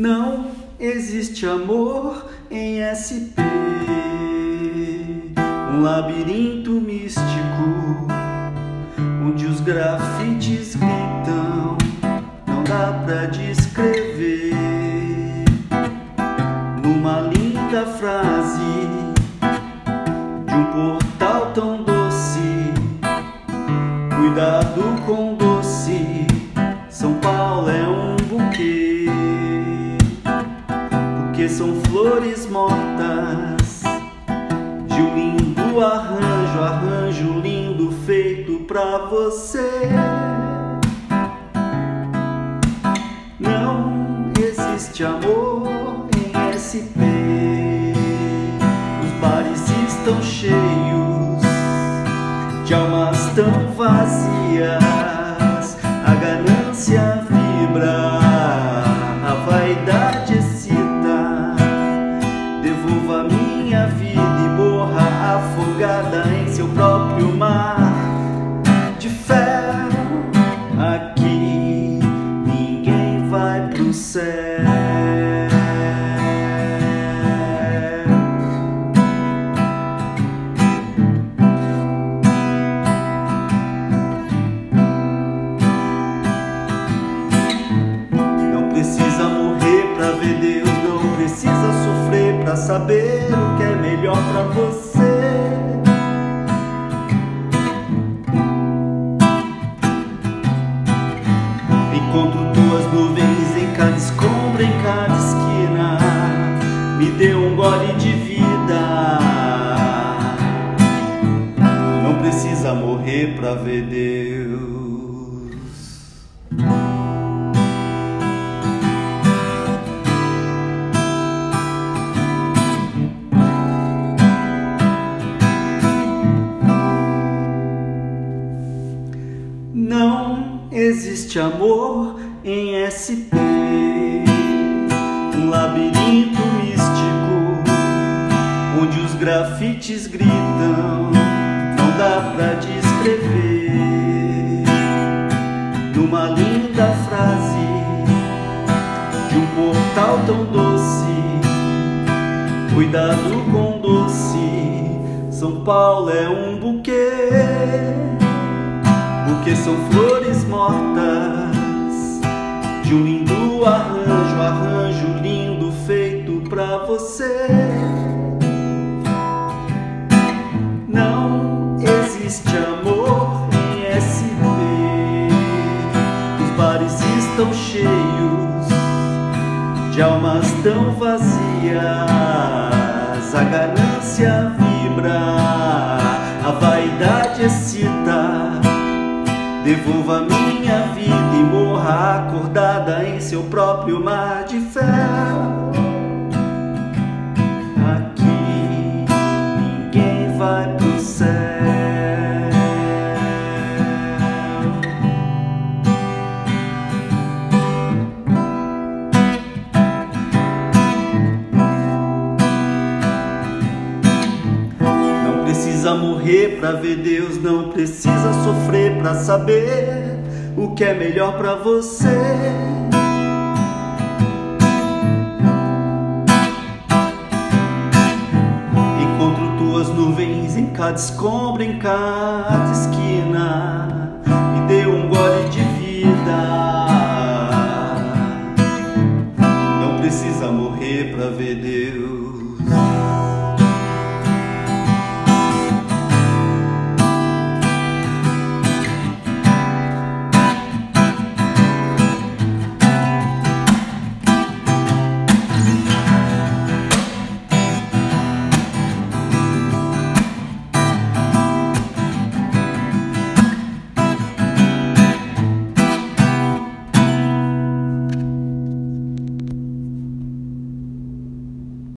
Não existe amor em SP. Um labirinto místico onde os grafites gritam, não dá pra descrever. Numa linda frase de um portal tão doce, cuidado com doce. São flores mortas de um lindo arranjo, arranjo lindo feito pra você. Não existe amor em SP. Os bares estão cheios de almas tão vazias. Em seu próprio mar de ferro. Aqui ninguém vai pro céu. Não precisa morrer pra ver Deus, não precisa sofrer pra saber o que é melhor pra você. Encontro tuas nuvens em cada escombro, em cada esquina. Me dê um gole de vida. Não precisa morrer pra ver Deus. Existe amor em SP. Um labirinto místico onde os grafites gritam, não dá pra descrever. Numa linda frase de um portal tão doce, cuidado com doce. São Paulo é um buquê porque são flores mortas de um lindo arranjo, arranjo lindo feito pra você. Não existe amor em SP. Os bares estão cheios de almas tão vazias. A ganância vibra, a vaidade excita. Devolva minha vida acordada em seu próprio mar de ferro. Aqui ninguém vai pro céu. Não precisa morrer pra ver Deus, não precisa sofrer pra saber o que é melhor para você. Encontro tuas nuvens em cada escombra, em cada esquina. Me deu um gole de vida. Não precisa morrer pra ver Deus.